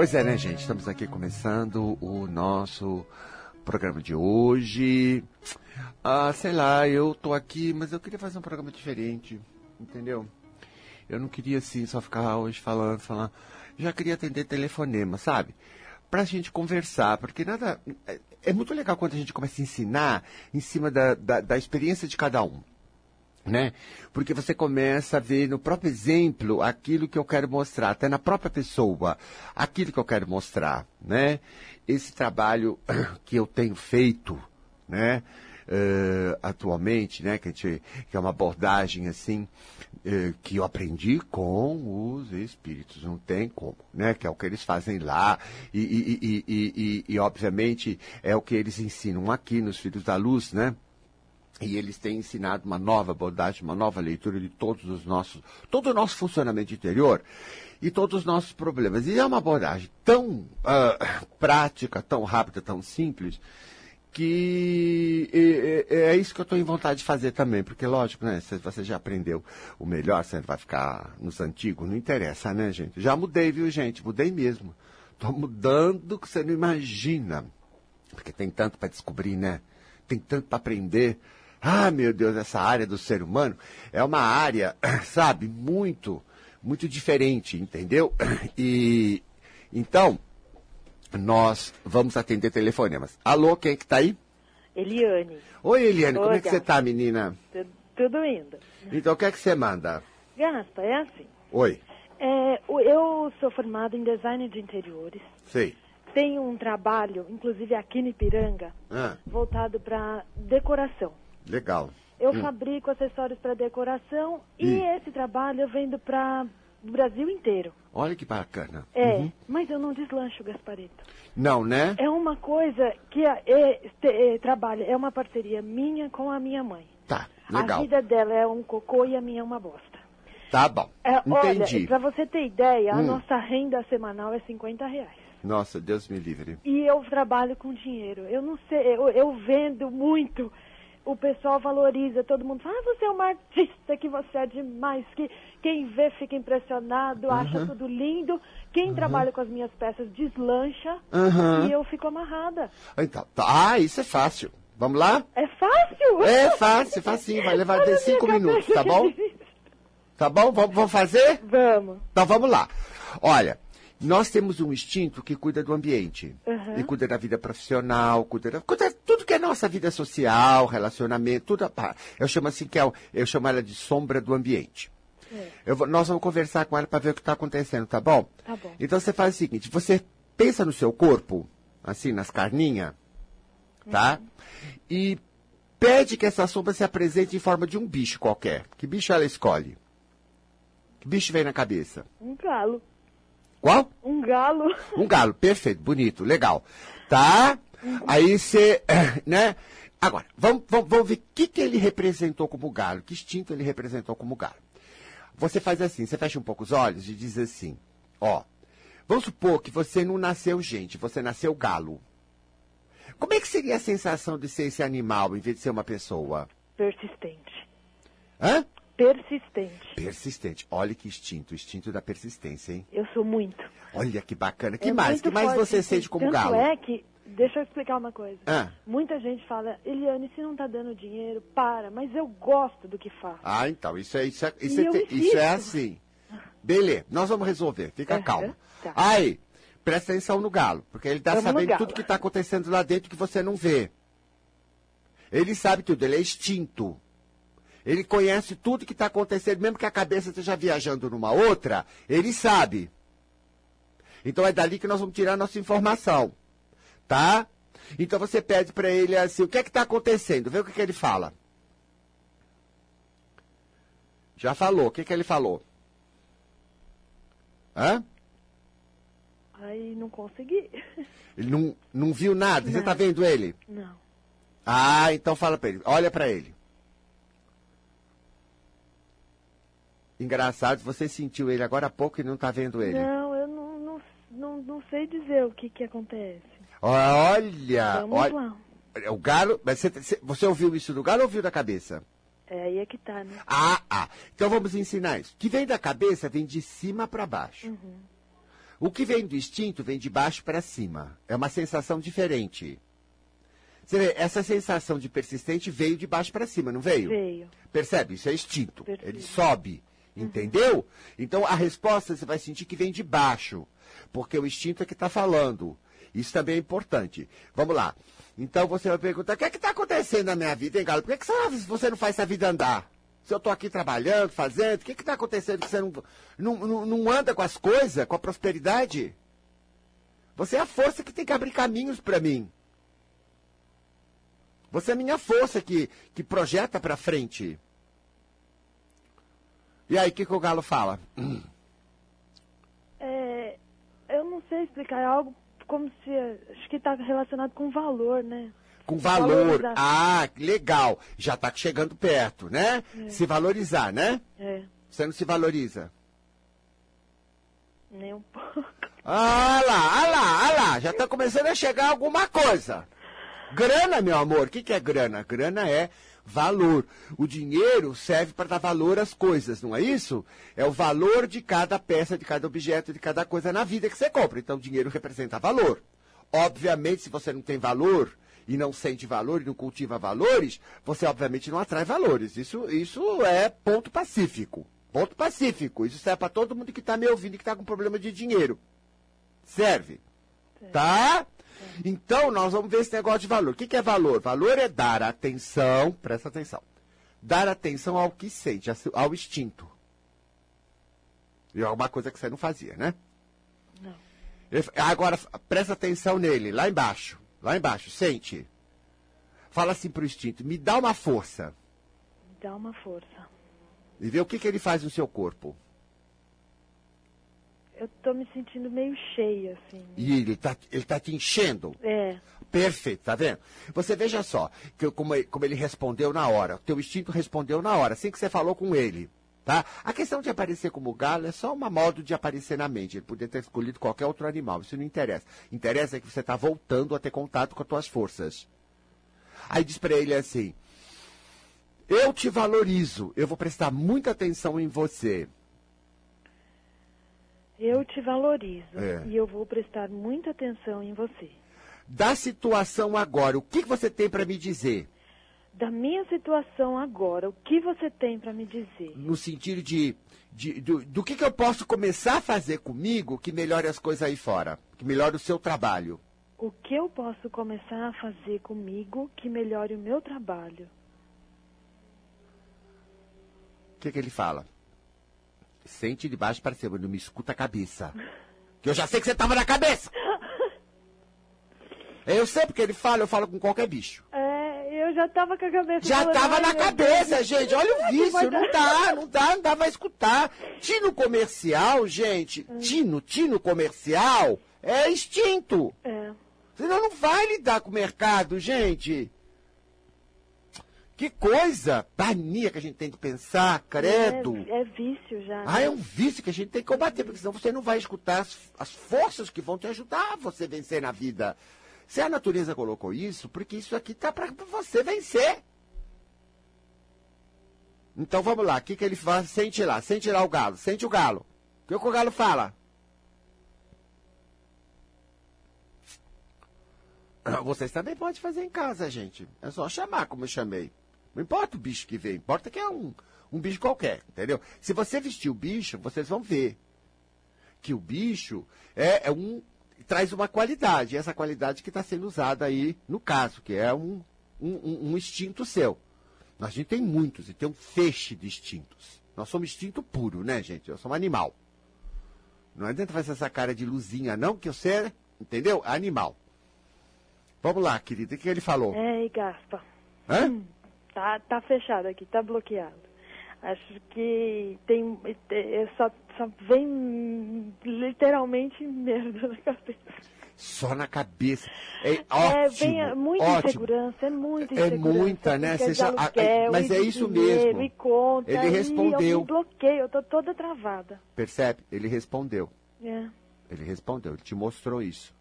Pois é, né, gente? Estamos aqui começando o nosso programa de hoje. Ah, sei lá, eu tô aqui, mas eu queria fazer um programa diferente, entendeu? Eu não queria, assim, só ficar hoje falando, falando. Já queria atender telefonema, sabe? Pra gente conversar, porque nada. É, é muito legal quando a gente começa a ensinar em cima da, da, da experiência de cada um né? Porque você começa a ver no próprio exemplo aquilo que eu quero mostrar, até na própria pessoa, aquilo que eu quero mostrar, né? Esse trabalho que eu tenho feito, né? Uh, atualmente, né? Que, a gente, que é uma abordagem assim uh, que eu aprendi com os espíritos, não tem como, né? Que é o que eles fazem lá e, e, e, e obviamente é o que eles ensinam aqui nos Filhos da Luz, né? E eles têm ensinado uma nova abordagem, uma nova leitura de todos os nossos, todo o nosso funcionamento interior e todos os nossos problemas. E é uma abordagem tão uh, prática, tão rápida, tão simples, que é, é, isso que eu estou em vontade de fazer também, porque lógico, né? Se você já aprendeu o melhor, você vai ficar nos antigos, não interessa, né, gente? Já mudei, viu, gente? Mudei mesmo. Estou mudando que você não imagina. Porque tem tanto para descobrir, né? Tem tanto para aprender. Ah, meu Deus, essa área do ser humano é uma área, sabe, muito, muito diferente, entendeu? E então, nós vamos atender telefonemas. Alô, quem é que tá aí? Eliane. Oi, Eliane, Oi, como é que você tá, menina? Tudo, tudo indo. Então, o que é que você manda? Gasta, é assim. Oi. É, eu sou formada em design de interiores. Sei. Tenho um trabalho, inclusive aqui no Ipiranga, Ah, voltado para decoração. Legal. Eu Hum. fabrico acessórios para decoração e Hum. esse trabalho eu vendo para o Brasil inteiro. Olha que bacana. É, Uhum. mas eu não deslancho, Gasparito. Não, né? É uma coisa que a- é, te- é, trabalha, é uma parceria minha com a minha mãe. Tá, A legal. vida dela é um cocô e a minha é uma bosta. Tá bom. É, Entendi. olha, para você ter ideia, a Hum. nossa renda semanal é 50 reais. Nossa, Deus me livre. E eu trabalho com dinheiro. Eu não sei, eu, eu vendo muito. O pessoal valoriza, todo mundo fala, ah, você é uma artista, que você é demais, que quem vê fica impressionado, acha tudo lindo. Quem trabalha com as minhas peças deslancha Aham. e eu fico amarrada. Então, tá. Ah, isso é fácil. Vamos lá? É fácil? É fácil, facinho. Vai levar Olha de a cinco minutos, tá bom? Tá bom? Vamos, vamos fazer? Vamos. Então vamos lá. Olha, nós temos um instinto que cuida do ambiente. Uhum. E cuida da vida profissional, cuida, da, cuida de tudo que é nossa vida social, relacionamento, tudo. a par. Eu chamo assim que é, eu chamo ela de sombra do ambiente. É. Vou- nós vamos conversar com ela para ver o que está acontecendo, tá bom? Tá bom. Então você faz o seguinte, você pensa no seu corpo, assim, nas carninhas, tá? Uhum. E pede que essa sombra se apresente em forma de um bicho qualquer. Que bicho ela escolhe? Que bicho vem na cabeça? Um galo. Qual? Um galo. Um galo, perfeito, bonito, legal. Tá? Aí você, né? Agora, vamos, vamos, vamos ver o que, que ele representou como galo, que instinto ele representou como galo. Você faz assim, você fecha um pouco os olhos e diz assim, ó, vamos supor que você não nasceu gente, você nasceu galo. Como é que seria a sensação de ser esse animal em vez de ser uma pessoa? Persistente. Hã? Persistente. Persistente. Olha que instinto, instinto da persistência, hein? Eu sou muito. Olha que bacana. Que É mais? Que mais você sente como Tanto galo? é que, deixa eu explicar uma coisa. Ah. Muita gente fala, Eliane, se não tá dando dinheiro, para. Mas eu gosto do que faço. Ah, então, isso é, isso é, isso é, isso é assim. Beleza, nós vamos resolver, fica Aham, calmo. tá. Aí, presta atenção no galo, porque ele Vamos no sabendo tudo que está acontecendo lá dentro que você não vê. Ele sabe tudo, ele é extinto. Ele conhece tudo que está acontecendo, mesmo que a cabeça esteja viajando numa outra, ele sabe. Então é dali que nós vamos tirar a nossa informação. Tá? Então você pede para ele assim, o que é que está acontecendo? Vê o que, que ele fala. Já falou, o que, que ele falou? Hã? Aí não consegui. Ele não, não viu nada? Você Não. está vendo ele? Não. Ah, então fala para ele. Olha para ele. Engraçado, você sentiu ele agora há pouco e não está vendo ele. Não, eu não, não, não, não sei dizer o que que acontece. Olha, Vamos olha. lá. O galo. Mas você, você- ouviu isso do galo ou ouviu da cabeça? É aí é que tá, né? Ah, ah. Então vamos ensinar isso. Que vem da cabeça, vem de cima para baixo. Uhum. O que vem do instinto vem de baixo para cima. É uma sensação diferente. Você vê, essa sensação de persistente veio de baixo para cima, não veio? Veio. Percebe? Isso é instinto. Percebo. Ele sobe. Entendeu? Então a resposta você vai sentir que vem de baixo. Porque o instinto é que está falando. Isso também é importante. Vamos lá. Então você vai perguntar: o que é está acontecendo na minha vida, hein, Galo? Por que, que você- não faz essa vida andar? Se eu estou aqui trabalhando, fazendo, o que está acontecendo que você não, não, não, não anda com as coisas, com a prosperidade? Você é a força que tem que abrir caminhos para mim. Você é a minha força que, que projeta para frente. E aí, o que, que o Galo fala? É, eu não sei explicar, é algo como se. Acho que está relacionado com valor, né? Com valor. Ah, legal. Já está chegando perto, né? Se valorizar, né? É, Você não se valoriza. nem um pouco. Ah lá, ah lá, ah lá. Já está começando a chegar alguma coisa. Grana, meu amor. O que, que é grana? Grana é valor. O dinheiro serve para dar valor às coisas, não é isso? É o valor de cada peça, de cada objeto, de cada coisa na vida que você compra. Então, o dinheiro representa valor. Obviamente, se você não tem valor e não sente valor e não cultiva valores, você obviamente não atrai valores. Isso, isso é ponto pacífico. Ponto pacífico. Isso serve para todo mundo que está me ouvindo e que está com problema de dinheiro. Serve. Tá? Então, nós vamos ver esse negócio de valor. O que, que é valor? Valor é dar atenção, presta atenção, dar atenção ao que sente, ao instinto. E é uma coisa que você não fazia, né? Não. Agora, presta atenção nele, lá embaixo. Lá embaixo, sente. Fala assim pro instinto, me dá uma força. Dá uma força. E vê o que, que ele faz no seu corpo. Eu tô me sentindo meio cheia, assim. E ele tá, ele tá te enchendo. É, Perfeito, tá vendo? Você veja só, que, como, ele- como ele respondeu na hora. O teu instinto respondeu na hora, assim que você falou com ele. Tá? A questão de aparecer como galo é só uma modo de aparecer na mente. Ele poderia ter escolhido qualquer outro animal. Isso não interessa. Interessa é que você está voltando a ter contato com as tuas forças. Aí diz para ele assim: Eu te valorizo. Eu vou prestar muita atenção em você. Eu te valorizo. É. E eu vou prestar muita atenção em você. Da situação agora, o que, você tem para me dizer? Da minha situação agora, o que você tem para me dizer? no sentido de, de- do, do que, que eu posso começar a fazer comigo que melhore as coisas aí fora, que melhore o seu trabalho. O que eu posso começar a fazer comigo que melhore o meu trabalho? O que, que ele fala? Sente de baixo para cima, não me escuta a cabeça. Que eu já sei que você tava na cabeça. Eu sei porque ele fala, eu falo com qualquer bicho. É, eu já tava com a cabeça. Já falando, tava "Ai, na cabeça, Deus, gente. Olha o vício. dar?" Não dá, não dá, não dá pra escutar. Tino comercial, gente. Tino, tino comercial é instinto. É, Senão não vai lidar com o mercado, gente. Que coisa! Mania que a gente tem que pensar, credo. É, é vício já. Ah, né? é um vício que a gente tem que combater, porque senão você não vai escutar as, as forças que vão te ajudar a você vencer na vida. Se a natureza colocou isso, porque isso aqui tá para você vencer. Então vamos lá, o que, que ele faz? Sente lá, sente lá o galo, sente o galo. O que, que o galo fala? Ah, Vocês também podem fazer em casa, gente. É só chamar como eu chamei. Não importa o bicho que vem, importa que é um, um bicho qualquer, entendeu? Se você vestir o bicho, vocês vão ver que o bicho é, é um traz uma qualidade, essa qualidade que está sendo usada aí no caso, que é um, um, um- instinto seu. A gente tem muitos e tem um feixe de instintos. Nós somos instinto puro, né, gente? Eu sou um animal. Não adianta fazer essa cara de luzinha, não, que você é, entendeu? Animal. Vamos lá, querida, o que ele falou? É, gaspa. Hã? Tá, tá fechado aqui, tá bloqueado. Acho que tem. é, só, só vem literalmente merda na cabeça. Só na cabeça. É é, ótimo. vem muita ótimo. insegurança, é muita É insegurança. muita, né? Você já- aluguel, mas e é isso dinheiro, mesmo. E conta, Ele respondeu. Eu me bloqueio, eu tô toda travada. Percebe? Ele respondeu. É. Ele respondeu, ele te mostrou isso.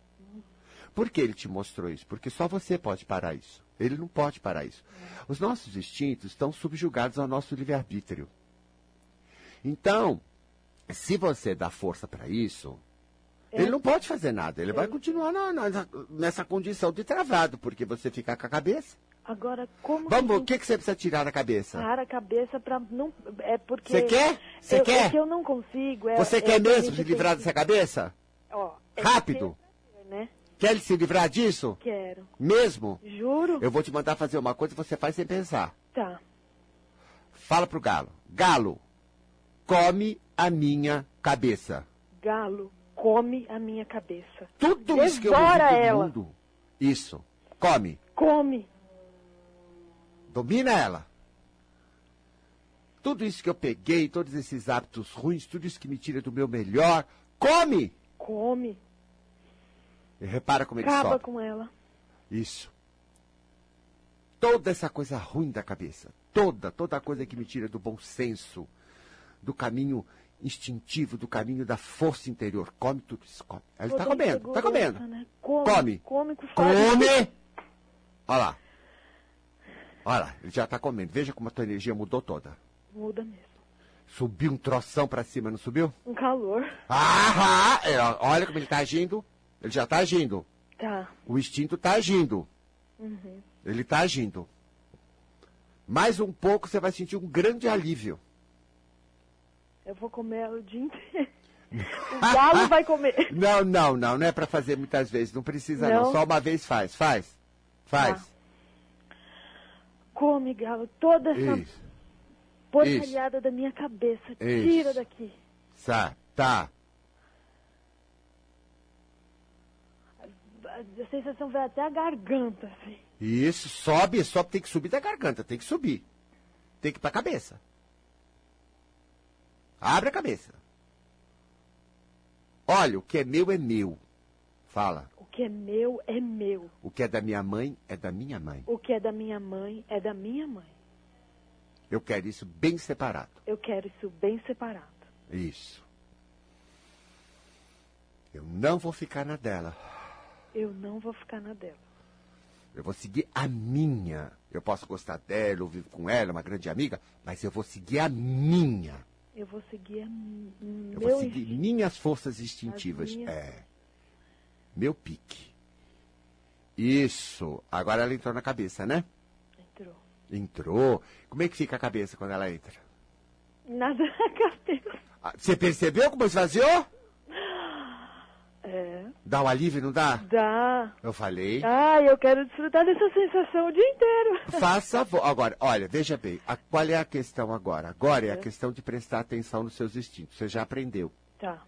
Por que ele te mostrou isso? Porque só você pode parar isso. Ele não pode parar isso. Os nossos instintos estão subjugados ao nosso livre-arbítrio. Então, se você dá força para isso, É. Ele não pode fazer nada. Ele vai Ele- continuar na- na- nessa condição de travado, porque você fica com a cabeça. Agora, como Vamos, o que que, você precisa tirar da cabeça? parar a cabeça pra não... É porque... Você quer? Você quer? É que eu não consigo. É, Você é quer mesmo se livrar dessa cabeça? Ó, é Rápido. Né? Quer se livrar disso? Quero. Mesmo? Juro? Eu vou te mandar fazer uma coisa e você faz sem pensar. Tá. Fala pro galo. Galo, come a minha cabeça. Galo, come a minha cabeça. Tudo isso que eu ouvi ela. mundo. Isso. Come. Come. Domina ela. Tudo isso que eu peguei, todos esses hábitos ruins, tudo isso que me tira do meu melhor, come! Come. E repara como ele Acaba sobe. com ela. Isso. Toda essa coisa ruim da cabeça, toda, toda coisa que me tira do bom senso, do caminho instintivo, do caminho da força interior. Come tudo isso, come. Ele está comendo, está comendo. Né? Come. Come. Come. Come! Olha lá. Olha lá, ele já está comendo. Veja como a tua energia mudou toda. Muda mesmo. Subiu um troção pra cima, não subiu? Um calor. Ah, olha como ele tá agindo. Ele já tá agindo. Tá. O instinto tá agindo. Uhum. Ele tá agindo. Mais um pouco você vai sentir um grande alívio. Eu vou comer o dia inteiro. O galo vai comer. Não, não, não, não é pra fazer muitas vezes. Não precisa não. Não? Só uma vez faz. Faz. Faz. Come, galo, toda essa Isso. porcalhada da minha cabeça. Tira Isso. daqui. Tá, tá. A sensação vai até a garganta, assim. Isso, sobe, sobe, tem que subir da garganta, tem que subir. Tem que ir pra cabeça. Abre a cabeça. Olha, o que é meu é meu. Fala. O que é meu é meu. O que é da minha mãe é da minha mãe. O que é da minha mãe é da minha mãe. Eu quero isso bem separado. Eu quero isso bem separado. Isso. Eu não vou ficar na dela. Eu não vou ficar na dela. Eu vou seguir a minha. Eu posso gostar dela, eu vivo com ela, uma grande amiga, mas eu vou seguir a minha. Eu vou seguir a m- Eu vou seguir instinto. minhas forças instintivas. As minhas. É. Meu pique. Isso. Agora ela entrou na cabeça, né? Entrou. Entrou. Como é que fica a cabeça quando ela entra? Nada na cabeça. Ah, Você percebeu como esvaziou? É. Dá um alívio, não dá? Dá. Eu falei. Ai, eu quero desfrutar dessa sensação o dia inteiro. Faça. Agora, olha, veja bem. a- qual é a questão agora? Agora é a É. questão de prestar atenção nos seus instintos. Você já aprendeu. Tá.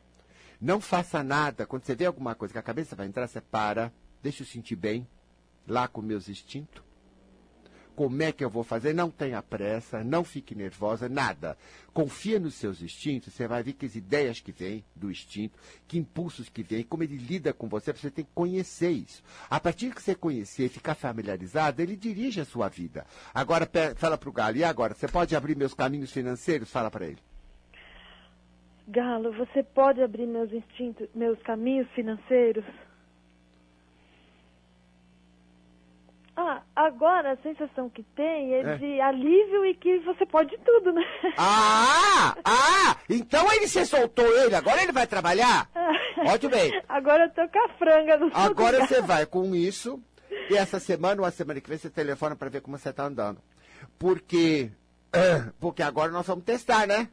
Não faça nada. Quando você vê alguma coisa que a cabeça vai entrar, você para. Deixa eu sentir bem. Lá com meus instintos. Como é que eu vou fazer? Não tenha pressa, não fique nervosa, nada. Confia nos seus instintos, você vai ver que as ideias que vêm do instinto, que impulsos que vêm, como ele lida com você, você tem que conhecer isso. A partir que você conhecer ficar familiarizado, ele dirige a sua vida. Agora, fala pro Galo, e agora? Você pode abrir meus caminhos financeiros? Fala para ele. Galo, você pode abrir meus instintos, meus caminhos financeiros? Ah, agora a sensação que tem é, É. de alívio e que você pode tudo, né? Ah! Ah! Então ele se soltou ele, agora ele vai trabalhar? Muito bem. Agora eu tô com a franga no Agora lugar. você vai com isso, e essa semana ou a semana que vem você telefona para ver como você está andando. Porque, porque agora nós vamos testar, né?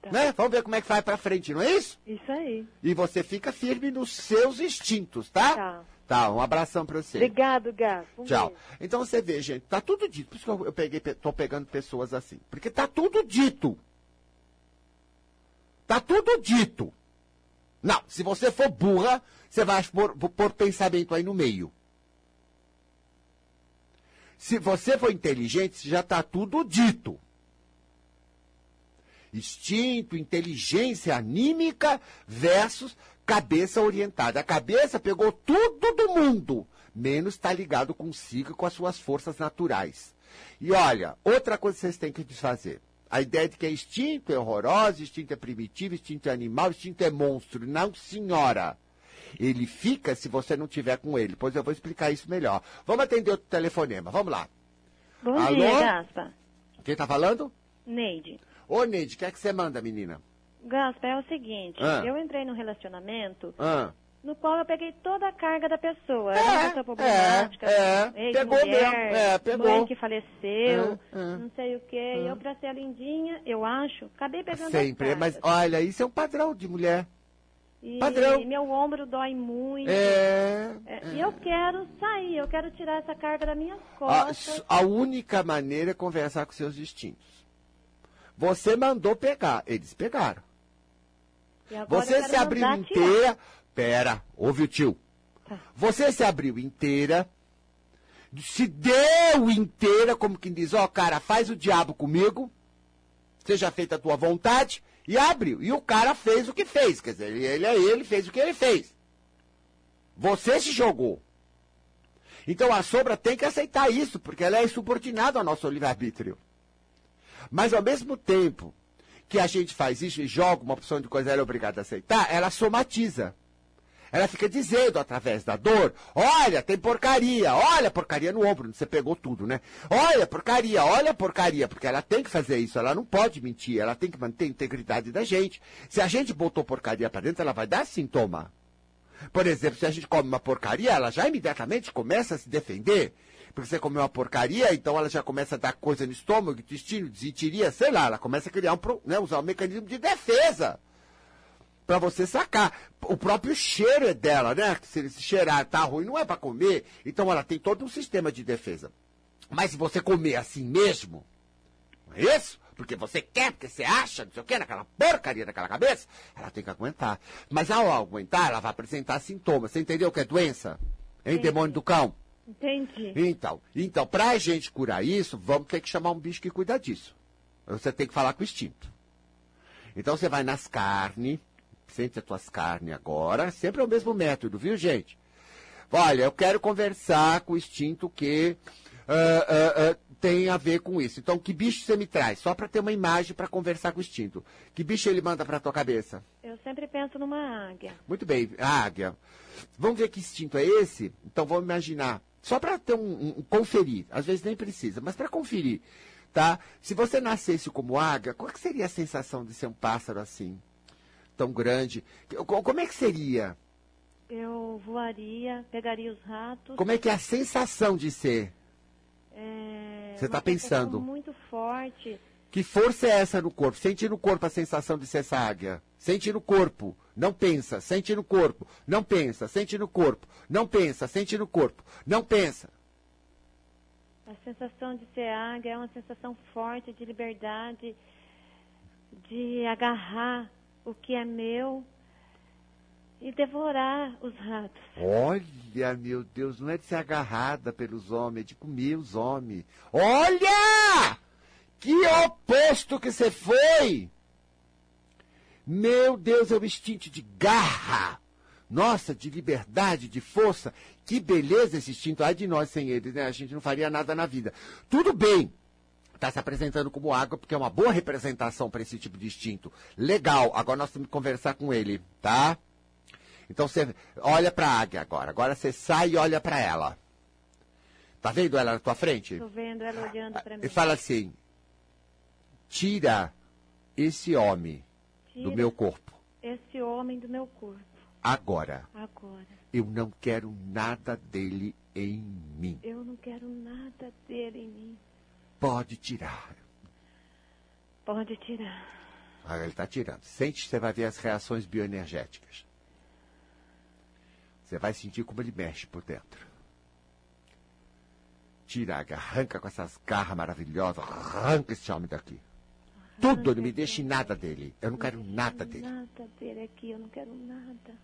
Tá. né? Vamos ver como é que vai para frente, não é isso? Isso aí. E você fica firme nos seus instintos, tá? Tá. Tá, um abração para você. Obrigado, Gato. Um Tchau. beijo. Então você vê, gente, tá tudo dito. Por isso que eu, eu peguei, pe- tô pegando pessoas assim. Porque tá tudo dito. Tá tudo dito. Não, se você for burra, você vai pôr, pôr pensamento aí no meio. Se você for inteligente, já tá tudo dito. Instinto, inteligência anímica versus cabeça orientada. A cabeça pegou tudo do mundo, menos está ligado consigo e com as suas forças naturais. E olha, outra coisa que vocês têm que desfazer. A ideia de que é instinto é horrorosa, instinto é primitivo, instinto é animal, instinto é monstro. Não, senhora. Ele fica se você não tiver com ele. Pois eu vou explicar isso melhor. Vamos atender outro telefonema. Vamos lá. Bom Alô? dia, Gaspa. Quem tá falando? Neide. Ô, Neide, o que é que você manda, menina? Gaspa, é o seguinte, Ah. eu entrei num relacionamento Ah, no qual eu peguei toda a carga da pessoa. É, Era uma pessoa problemática, é, é, pegou mesmo, é, pegou. mãe que faleceu, É, é. não sei o quê. E eu, pra ser a lindinha, eu acho, acabei pegando Sempre. as Mas olha, isso é um padrão de mulher. E padrão. meu ombro dói muito. É. É, E eu quero sair, eu quero tirar essa carga das minhas A, costas. a única maneira é conversar com seus instintos. Você mandou pegar, eles pegaram. Você se abriu tirar. inteira. Pera, ouve o tio. Tá. Você se abriu inteira. Se deu inteira, como quem diz, ó, cara, faz o diabo comigo. Seja feita a tua vontade. E abriu. E o cara fez o que fez. Quer dizer, ele, ele é ele, fez o que ele fez. Você se jogou. Então a sombra tem que aceitar isso, porque ela é subordinada ao nosso livre-arbítrio. Mas ao mesmo tempo que a gente faz isso e joga uma opção de coisa, ela é obrigada a aceitar, ela somatiza. Ela fica dizendo através da dor: olha, tem porcaria, olha porcaria no ombro, você pegou tudo, né? Olha porcaria, olha porcaria, porque ela tem que fazer isso, ela não pode mentir, ela tem que manter a integridade da gente. Se a gente botou porcaria para dentro, ela vai dar sintoma. Por exemplo, se a gente come uma porcaria, ela já imediatamente começa a se defender. Porque você comeu uma porcaria, então ela já começa a dar coisa no estômago, intestino, desitiria, sei lá, ela começa a criar um, né, usar um mecanismo de defesa para você sacar. O próprio cheiro é dela, né? Se ele se cheirar tá ruim, não é para comer. Então ela tem todo um sistema de defesa. Mas se você comer assim mesmo, não é isso? Porque você quer, porque você acha, não sei o quê, naquela porcaria daquela cabeça, ela tem que aguentar. Mas ao aguentar, ela vai apresentar sintomas. Você entendeu o que é doença? Hein, Entendi. demônio do cão? Entendi. Então, então, pra gente curar isso, vamos ter que chamar um bicho que cuida disso. Você tem que falar com o instinto. Então você vai nas carnes, sente as tuas carnes agora, sempre é o mesmo método, viu, gente? Olha, eu quero conversar com o instinto que ah, ah, ah, tem a ver com isso. Então, que bicho você me traz? Só para ter uma imagem para conversar com o instinto. Que bicho ele manda para tua cabeça? Eu sempre penso numa águia. Muito bem, águia. Vamos ver que instinto é esse? Então vamos imaginar. Só para ter um, um- conferir, às vezes nem precisa, mas para conferir, tá? Se você nascesse como águia, qual que seria a sensação de ser um pássaro assim, tão grande? Co- Como é que seria? Eu voaria, pegaria os ratos. Como é que é a sensação de ser? É, Você tá sensação pensando. muito forte. Que força é essa no corpo? Sente no corpo a sensação de ser essa águia. Sente no corpo. Não pensa. Sente no corpo. Não pensa. Sente no corpo. Não pensa. Sente no corpo. Não pensa. A sensação de ser águia é uma sensação forte de liberdade, de agarrar o que é meu e devorar os ratos. Olha, meu Deus, não é de ser agarrada pelos homens, é de comer os homens. Olha! Que oposto que você foi! Meu Deus, é o instinto de garra. Nossa, de liberdade, de força. Que beleza esse instinto. Ai de nós sem ele, né? A gente não faria nada na vida. Tudo bem. Está se apresentando como água, porque é uma boa representação para esse tipo de instinto. Legal. Agora nós temos que conversar com ele, tá? Então você olha para a águia agora. Agora você sai e olha para ela. Tá vendo ela na tua frente? Estou vendo ela olhando para mim. E fala assim: tira esse homem do meu corpo. esse homem do meu corpo Agora. agora. Eu não quero nada dele em mim. Eu não quero nada dele em mim. Pode tirar. Pode tirar. Ah, ele está tirando. Sente, você vai ver as reações bioenergéticas. Você vai sentir como ele mexe por dentro. Tira, arranca com essas garras maravilhosas, arranca esse homem daqui. Tudo, não me deixe nada dele. Eu não quero nada dele. Nada dele aqui, eu não quero nada.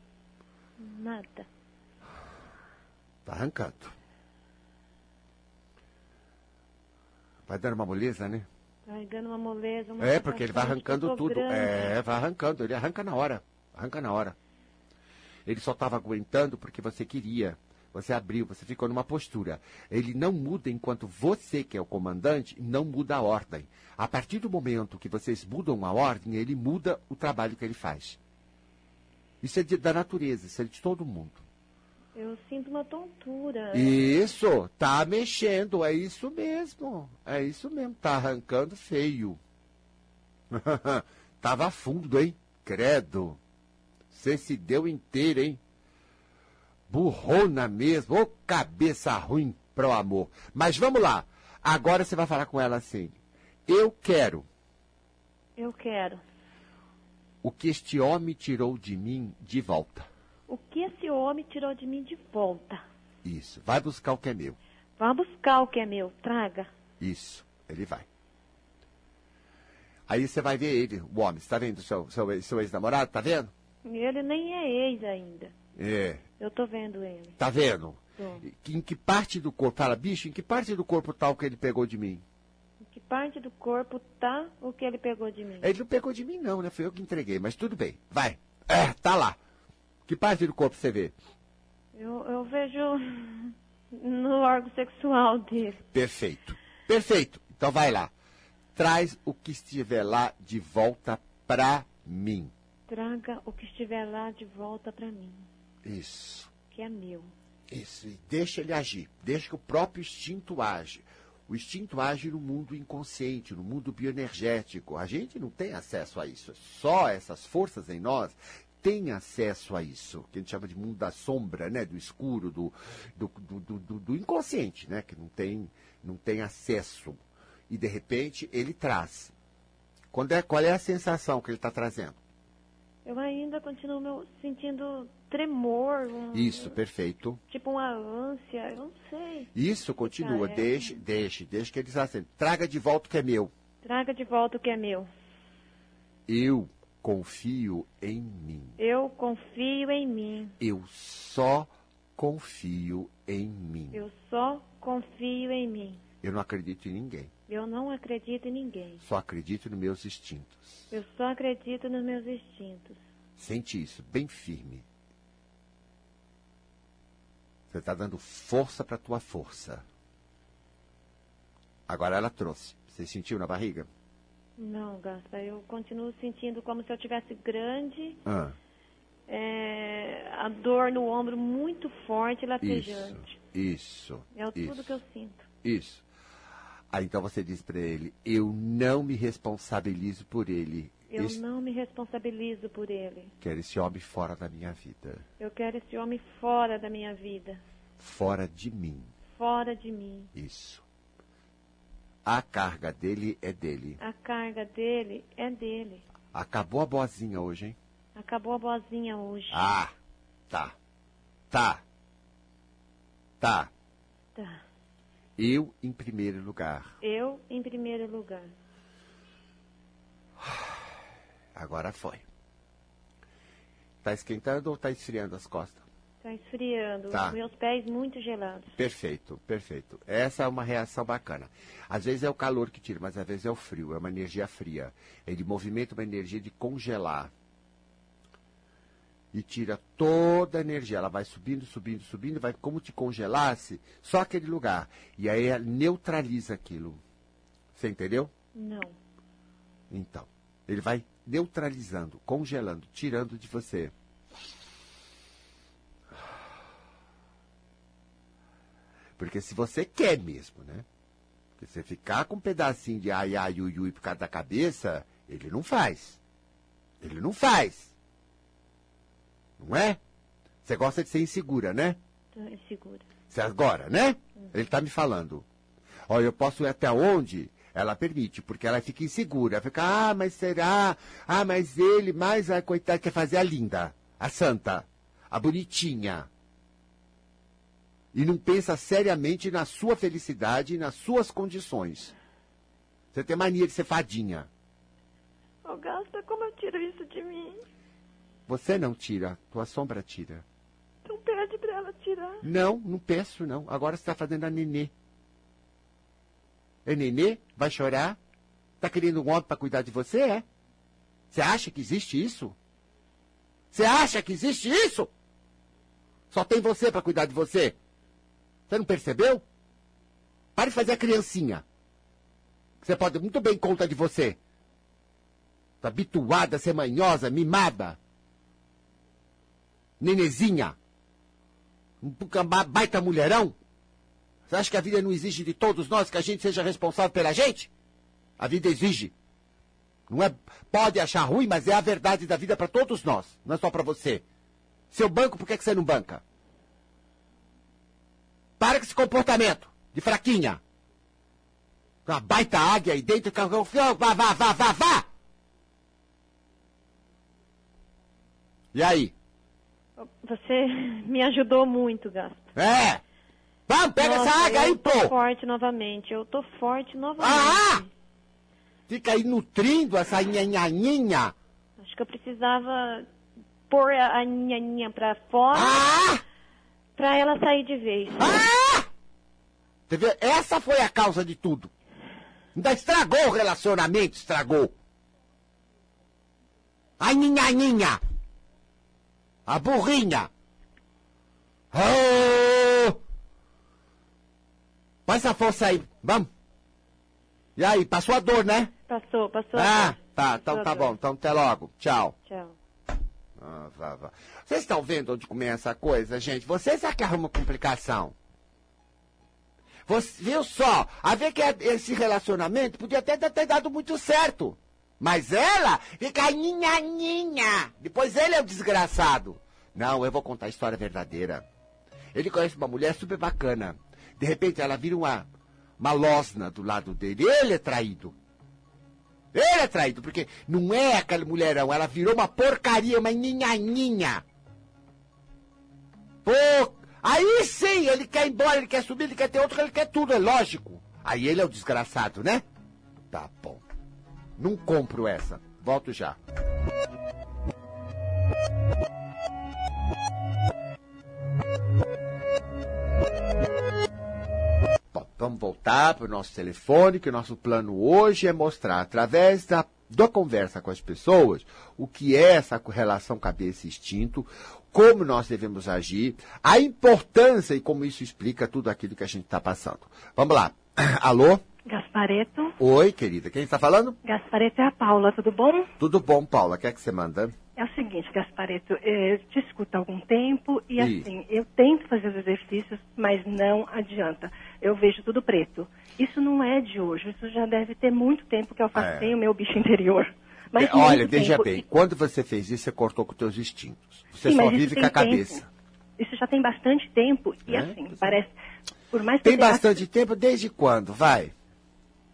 Nada. Tá arrancando. Vai dando uma moleza, né? Vai dando uma moleza. Uma É, porque ele vai arrancando tudo. grande. É, vai arrancando. Ele arranca na hora. Arranca na hora. Ele só estava aguentando porque você queria. Você abriu, você ficou numa postura. Ele não muda enquanto você, que é o comandante, não muda a ordem. A partir do momento que vocês mudam a ordem, ele muda o trabalho que ele faz. Isso é de- da natureza, isso é de todo mundo. Eu sinto uma tontura. Isso, tá mexendo, é isso mesmo. É isso mesmo, tá arrancando feio. Tava fundo, hein? Credo. Você se deu inteiro, hein? Burrona mesmo, ô cabeça ruim pro amor. Mas vamos lá. Agora você vai falar com ela assim. Eu quero Eu quero. o que este homem tirou de mim de volta. O que esse homem tirou de mim de volta? Isso. Vai buscar o que é meu. Vá buscar o que é meu. Traga. Isso. Ele vai. Aí você vai ver ele, o homem. Você tá vendo seu, seu, seu ex-namorado? Tá vendo? Ele nem é ex ainda. É. Eu tô vendo ele. Tá vendo? Tô. Em que parte do corpo? Fala, bicho, em que parte do corpo tá o que ele pegou de mim? Em que parte do corpo tá o que ele pegou de mim? Ele não pegou de mim, não, né? Foi eu que entreguei, mas tudo bem. Vai. É, tá lá. Que parte do corpo você vê? Eu, eu vejo no órgão sexual dele. Perfeito. Perfeito. Então vai lá. Traz o que estiver lá de volta pra mim. Traga o que estiver lá de volta pra mim, Isso. que é meu. Isso. E deixa ele agir. Deixa que o próprio instinto age. O instinto age no mundo inconsciente, no mundo bioenergético. A gente não tem acesso a isso. Só essas forças em nós têm acesso a isso, que a gente chama de mundo da sombra, né? Do escuro, do, do, do, do- do- inconsciente, né? Que não tem, não tem acesso. E de repente ele traz. Quando é, qual é a sensação que ele está trazendo? Eu ainda continuo meu, sentindo tremor, um- Isso, perfeito. tipo uma ânsia, eu não sei. Isso, continua. Ah, é. Deixe, deixe, deixe que ele está sendo. Traga de volta o que é meu. Traga de volta o que é meu. Eu confio em mim. Eu confio em mim. Eu só confio em mim. Eu só confio em mim. Eu não acredito em ninguém. Eu não acredito em ninguém. Só acredito nos meus instintos. Eu só acredito nos meus instintos. Sente isso, bem firme. Você está dando força para tua força. Agora ela trouxe. Você sentiu na barriga? Não, Gaspa, eu continuo sentindo como se eu tivesse grande, Ah, é, a dor no ombro muito forte e isso, latejante. isso, É o tudo isso, que eu sinto. isso. Aí então você diz para ele: Eu não me responsabilizo por ele. Eu Esse- não me responsabilizo por ele. Quero esse homem fora da minha vida. Eu quero esse homem fora da minha vida, Fora de mim. fora de mim. Isso. A carga dele é dele. A carga dele é dele. Acabou a boazinha hoje, hein? Acabou a boazinha hoje. Ah, tá. Tá. Tá. Tá. Eu em primeiro lugar. Eu em primeiro lugar. Agora foi. Tá esquentando ou tá esfriando as costas? Tá esfriando. Tá. Os meus pés muito gelados. Perfeito, perfeito. Essa é uma reação bacana. Às vezes é o calor que tira, mas às vezes é o frio, é uma energia fria. Ele movimenta uma energia de congelar. E tira toda a energia. Ela vai subindo, subindo, subindo, vai como te congelasse só aquele lugar. E aí ela neutraliza aquilo. Você entendeu? Não. Então, ele vai neutralizando, congelando, tirando de você. Porque se você quer mesmo, né? Porque você ficar com um pedacinho de ai, ai, ui, ui por causa da cabeça, ele não faz. Ele não faz. Não é? Você gosta de ser insegura, né? Insegura. Você agora, né? Ele está me falando. Olha, eu posso ir até onde? Ela permite, porque ela fica insegura. Ela fica, ah, mas será? Ah, mas ele, mais a coitada, quer fazer a linda, a santa, a bonitinha. E não pensa seriamente na sua felicidade e nas suas condições. Você tem mania de ser fadinha. Ô, Gasta, como eu tiro isso de mim? Você não tira, tua sombra tira. Então pede pra ela tirar. Não, não peço, não. Agora você está fazendo a nenê. É nenê? Vai chorar? Tá querendo um homem para cuidar de você, é? Você acha que existe isso? Você acha que existe isso? Só tem você para cuidar de você. Você não percebeu? Pare de fazer a criancinha. Você pode muito bem conta de você. Tá habituada a ser manhosa, mimada. Nenezinha. Um baita mulherão? Você acha que a vida não exige de todos nós que a gente seja responsável pela gente? A vida exige. Não é, pode achar ruim, mas é a verdade da vida para todos nós, não é só para você. Seu banco, por que, que você não banca? Para com esse comportamento de fraquinha. Uma baita águia aí dentro, vá, vá, vá, vá, vá! E aí? Você me ajudou muito, Gasto. É! Vamos, pega Nossa, essa águia aí, eu tô pô! forte novamente. Eu tô forte novamente. Ah! Fica aí nutrindo essa nhanhaninha. Acho que eu precisava pôr a, a nhaninha pra fora Ah! pra ela sair de vez. Ah! Entendeu? Essa foi a causa de tudo. Ainda estragou o relacionamento, estragou. A ninhaninha. A burrinha. Oh! Faz essa força aí, vamos. E aí, passou a dor, né? Passou, passou. Ah, tá, Passou então tá bom. Então até logo. Tchau. Tchau. Ah, vá, vá. Vocês estão vendo onde começa a coisa, gente? Vocês é que arrumam complicação. Você, viu só? A ver que é- esse relacionamento podia até ter dado muito certo. Mas ela fica ninha, ninha. Depois ele é o desgraçado. Não, eu vou contar a história verdadeira. Ele conhece uma mulher super bacana. De repente ela vira uma, uma losna do lado dele. Ele é traído. Ele é traído, porque não é aquele mulherão, ela virou uma porcaria, uma ninhaninha. Aí sim, ele quer ir embora, ele quer subir, ele quer ter outro, ele quer tudo, é lógico. Aí ele é o desgraçado, né? Tá bom. Não compro essa. Volto já. Bom, vamos voltar para o nosso telefone, que o nosso plano hoje é mostrar, através da, da conversa com as pessoas, o que é essa relação cabeça-instinto, como nós devemos agir, a importância e como isso explica tudo aquilo que a gente está passando. Vamos lá. Alô? Gaspareto. Oi, querida. Quem está falando? Gaspareto é a Paula, tudo bom? Tudo bom, Paula? O que é que você manda? É o seguinte, Gaspareto, eh, eu te escuto há algum tempo e Ih. assim, eu tento fazer os exercícios, mas não adianta. Eu vejo tudo preto. Isso não é de hoje, isso já deve ter muito tempo que eu afastei É. o meu bicho interior. Mas É, olha, muito veja tempo. bem, quando você fez isso, você cortou com os teus instintos. Você Sim, só mas vive com a tempo. cabeça. Isso já tem bastante tempo e É? assim, Pois é. parece... Por mais que Tem bastante tempo? Desde quando? Vai.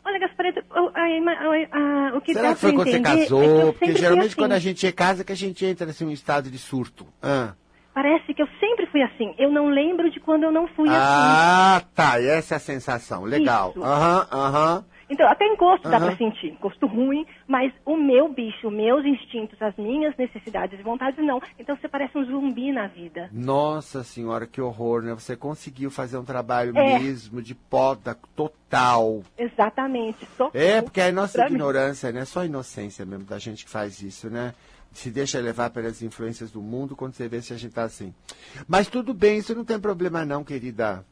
Olha, Gaspareto, o- que Será dá que foi quando você é casou? eu Porque geralmente assim. quando a gente é casa que a gente entra assim, em um estado de surto. Ah, Parece que eu sempre fui assim. Eu não lembro de quando eu não fui assim. Ah, tá. E essa é a sensação. Legal. Aham, aham. Então, até encosto dá Aham. pra sentir. Encosto ruim, mas o meu bicho, meus instintos, as minhas necessidades e vontades, não. Então você parece um zumbi na vida. Nossa senhora, que horror, né? Você conseguiu fazer um trabalho É. mesmo de poda total. Exatamente. Só É, porque a nossa Pra mim. ignorância, né? Só a inocência mesmo da gente que faz isso, né? Se deixa levar pelas influências do mundo quando você vê se a gente tá assim. Mas tudo bem, isso não tem problema não, querida.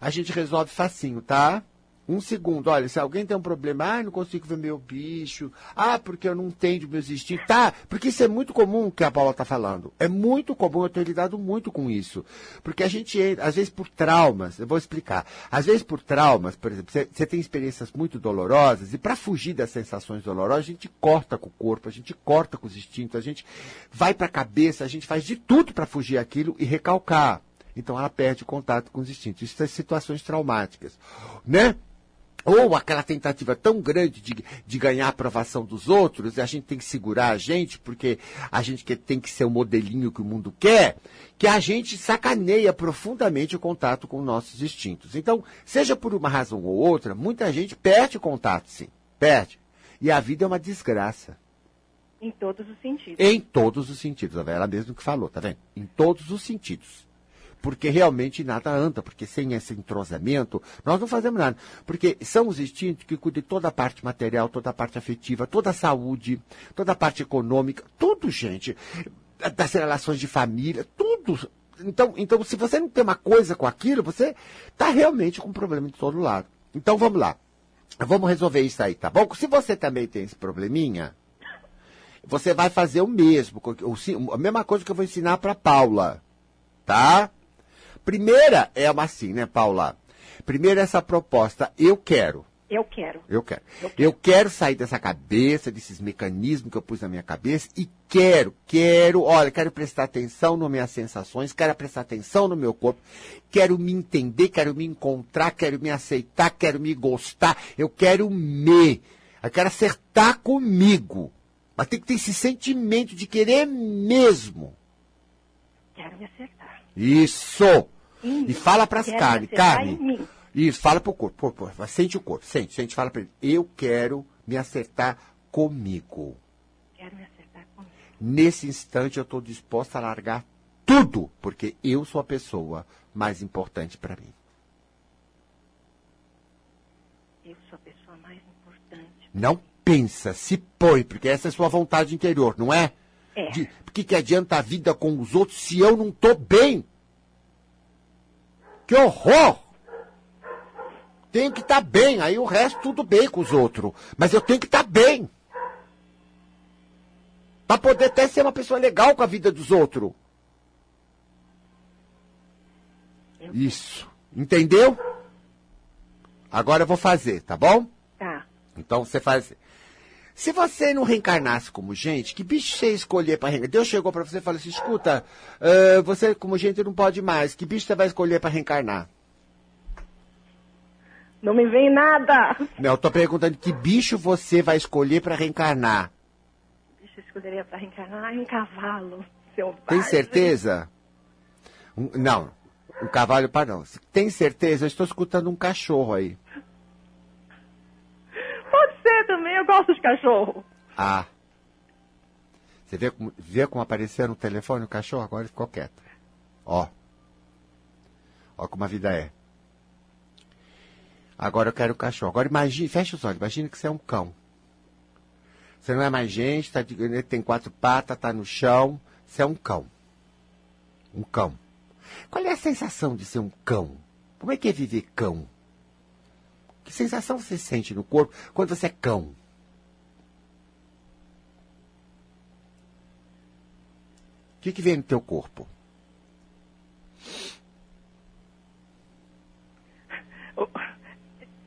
A gente resolve facinho, tá? Um segundo, olha, se alguém tem um problema, ah, não consigo ver meu bicho, ah, porque eu não entendo meus instintos, tá? Porque isso é muito comum que a Paula tá falando. É muito comum, eu tenho lidado muito com isso. Porque a gente, entra, às vezes por traumas, eu vou explicar. Às vezes por traumas, por exemplo, você- tem experiências muito dolorosas e para fugir das sensações dolorosas, a gente corta com o corpo, a gente corta com os instintos, a gente vai para a cabeça, a gente faz de tudo para fugir aquilo e recalcar. Então ela perde contato com os instintos. Isso são situações traumáticas, né? Ou aquela tentativa tão grande de, de ganhar a aprovação dos outros, e a gente tem que segurar a gente, porque a gente que tem que ser o modelinho que o mundo quer, que a gente sacaneia profundamente o contato com nossos instintos. Então, seja por uma razão ou outra, muita gente perde o contato, sim. Perde. E a vida é uma desgraça. em todos os sentidos. Em todos os sentidos. Ela mesmo que falou, tá vendo? Em todos os sentidos. Porque realmente nada anda, porque sem esse entrosamento, nós não fazemos nada. Porque são os instintos que cuidam de toda a parte material, toda a parte afetiva, toda a saúde, toda a parte econômica, tudo, gente. Das relações de família, tudo. Então, então, se você não tem uma coisa com aquilo, você está realmente com um problema de todo lado. Então, vamos lá. Vamos resolver isso aí, tá bom? Se você também tem esse probleminha, você vai fazer o mesmo, a mesma coisa que eu vou ensinar para Paula, tá? Primeira é uma assim, né, Paula? Primeiro essa proposta, eu quero. Eu quero. Eu quero. Eu quero sair dessa cabeça, desses mecanismos que eu pus na minha cabeça e quero, quero, olha, quero prestar atenção nas minhas sensações, quero prestar atenção no meu corpo, quero me entender, quero me encontrar, quero me aceitar, quero me gostar, eu quero me, eu quero acertar comigo. Mas tem que ter esse sentimento de querer mesmo. Quero me acertar. Isso! Em E fala pras Quero carnes, carne. Isso, fala pro corpo. Pô, pô, sente o corpo, sente, sente, fala pra ele. Eu quero me acertar comigo. Quero me acertar comigo. Nesse instante eu estou disposta a largar tudo, porque eu sou a pessoa mais importante para mim. Eu sou a pessoa mais importante. Não pensa, se põe, porque essa é a sua vontade interior, não é? É. De, que, que adianta a vida com os outros se eu não estou bem? Que horror! Tenho que estar bem, aí o resto tudo bem com os outros. Mas eu tenho que estar bem. Para poder até ser uma pessoa legal com a vida dos outros. Isso. Entendeu? Agora eu vou fazer, tá bom? Tá. Então você faz. Se você não reencarnasse como gente, que bicho você escolher para reencarnar? Deus chegou para você e falou assim: escuta, ah, você como gente não pode mais. Que bicho você vai escolher para reencarnar? Não me vem nada. Não, eu tô perguntando que bicho você vai escolher para reencarnar. Deixa eu escolheria para reencarnar um cavalo. Selvagem. Tem certeza? Um- não, um cavalo para não. Tem certeza? Eu estou escutando um cachorro aí. Pode ser também, eu gosto de cachorro. Ah. Você vê como, vê como apareceu no telefone o cachorro? Agora ele ficou quieto. Ó. Ó como a vida é. Agora eu quero o cachorro. Agora imagine, fecha os olhos, imagine que você é um cão. Você não é mais gente, tá tem quatro patas, tá no chão. Você é um cão. Um cão. Qual é a sensação de ser um cão? Como é que é viver cão? Que sensação você sente no corpo quando você é cão? O que, que vem no teu corpo?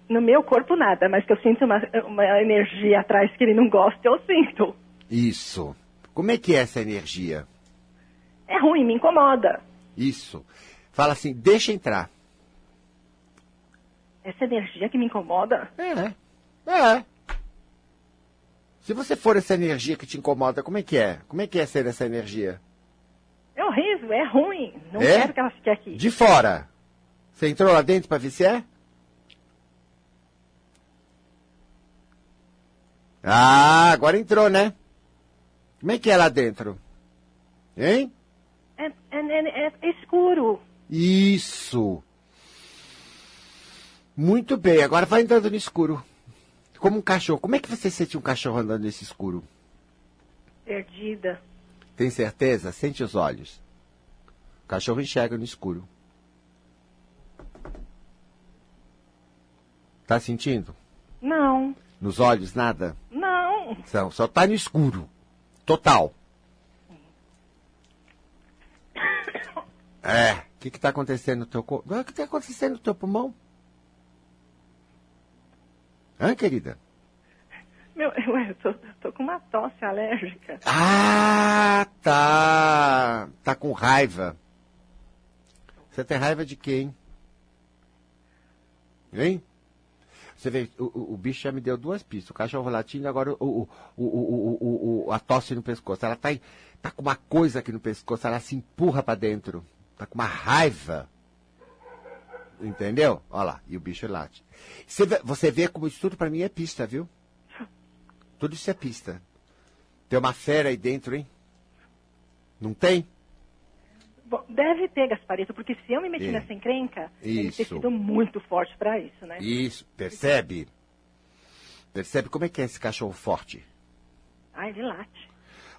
No meu corpo nada, mas que eu sinto uma, uma energia atrás que ele não gosta, eu sinto. Isso. Como é que é essa energia? É ruim, me incomoda. Isso. Fala assim, deixa entrar. Essa energia que me incomoda, É. É. Se você for essa energia que te incomoda, como é que é? Como é que é ser essa energia? é horrível, é ruim. Não É? quero que ela fique aqui. De fora. Você entrou lá dentro para ver se é? Ah, agora entrou, né? Como é que é lá dentro? Hein? É, é- é- é escuro. Isso. Muito bem, agora vai andando no escuro. Como um cachorro. Como é que você sente um cachorro andando nesse escuro? Perdida. Tem certeza? Sente os olhos. O cachorro enxerga no escuro. Tá sentindo? Não, Nos olhos, nada? não. São, só tá no escuro. Total. É. O que que tá acontecendo no teu corpo? O que tá acontecendo no teu pulmão? Hã, querida? Meu, ué, eu tô, tô com uma tosse alérgica. Ah, tá. Tá com raiva. Você tem raiva de quem? Hein? Você vê, o, o- o bicho já me deu duas pistas. O cachorro latindo e agora o, o, a tosse no pescoço. Ela tá, tá com uma coisa aqui no pescoço, ela se empurra pra dentro. Tá com uma raiva. Entendeu? Olha lá, e o bicho late. Você vê, você vê como isso tudo pra mim é pista, viu? Tudo isso é pista. Tem uma fera aí dentro, hein? Não tem? Bom, deve ter, Gasparito, porque se eu me meti É. nessa encrenca, ele ter Isso. sido muito forte pra isso, né? Isso, percebe? Percebe como é que é esse cachorro forte? Ai, ele late.